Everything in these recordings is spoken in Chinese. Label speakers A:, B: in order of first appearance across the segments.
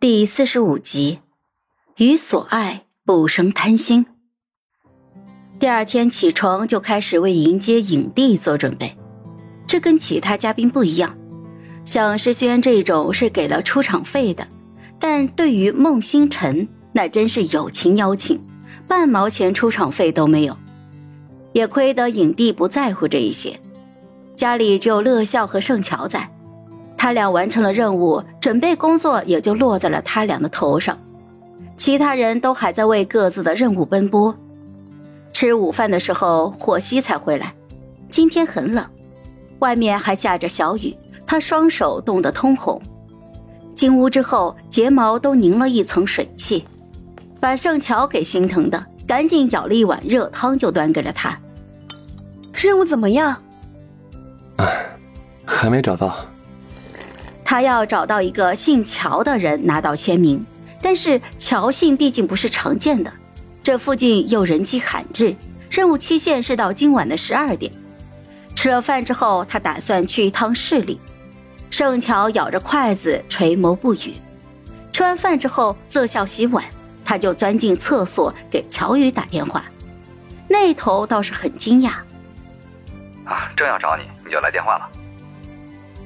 A: 第四十五集，与所爱不生贪心。第二天起床就开始为迎接影帝做准备，这跟其他嘉宾不一样。像诗轩这种是给了出场费的，但对于孟星辰那真是友情邀请，半毛钱出场费都没有。也亏得影帝不在乎这一些，家里只有乐笑和盛乔在。他俩完成了任务，准备工作也就落在了他俩的头上，其他人都还在为各自的任务奔波。吃午饭的时候，霍希才回来。今天很冷，外面还下着小雨，他双手冻得通红。进屋之后，睫毛都凝了一层水汽，把盛乔给心疼的，赶紧舀了一碗热汤就端给了他。
B: 任务怎么样？
C: 唉，还没找到。
A: 他要找到一个姓乔的人拿到签名，但是乔姓毕竟不是常见的，这附近又人迹罕至，任务期限是到今晚的十二点。吃了饭之后，他打算去一趟市里。盛乔咬着筷子，垂眸不语。吃完饭之后，乐笑洗碗，他就钻进厕所给乔宇打电话。那头倒是很惊讶，
D: 啊，正要找你，你就来电话了，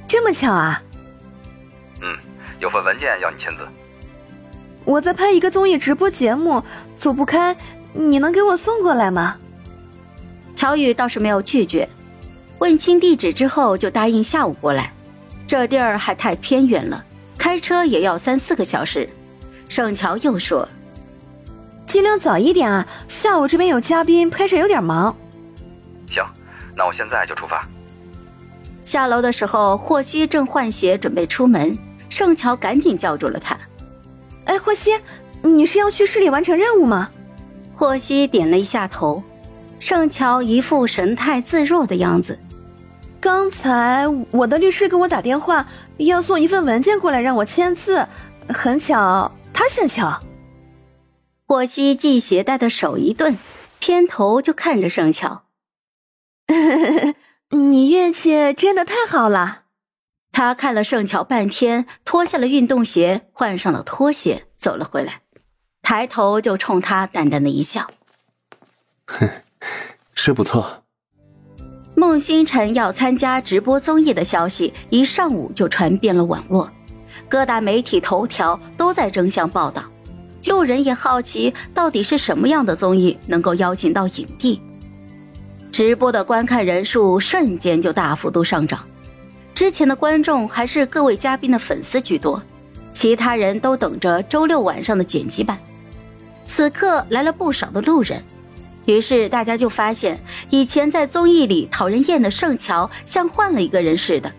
B: 这么巧啊！
D: 嗯，有份文件要你签字。
B: 我在拍一个综艺直播节目，走不开，你能给我送过来吗？
A: 乔宇倒是没有拒绝，问清地址之后就答应下午过来。这地儿还太偏远了，开车也要三四个小时。盛乔又说：“
B: 尽量早一点啊，下午这边有嘉宾，拍摄有点忙。”
D: 行，那我现在就出发。
A: 下楼的时候，霍希正换鞋准备出门，盛乔赶紧叫住了他。
B: “哎，霍希，你是要去市里完成任务吗？”
A: 霍希点了一下头，盛乔一副神态自若的样子。
B: “刚才我的律师给我打电话，要送一份文件过来让我签字，很巧，他姓乔。”
A: 霍希系鞋带的手一顿，偏头就看着盛乔。
B: 你运气真的太好了。
A: 他看了盛乔半天，脱下了运动鞋，换上了拖鞋，走了回来，抬头就冲他淡淡的一笑：“
C: 哼，是不错。”
A: 孟星辰要参加直播综艺的消息，一上午就传遍了网络，各大媒体头条都在争相报道。路人也好奇，到底是什么样的综艺能够邀请到影帝？直播的观看人数瞬间就大幅度上涨，之前的观众还是各位嘉宾的粉丝居多，其他人都等着周六晚上的剪辑版。此刻来了不少的路人，于是大家就发现，以前在综艺里讨人厌的盛乔像换了一个人似的，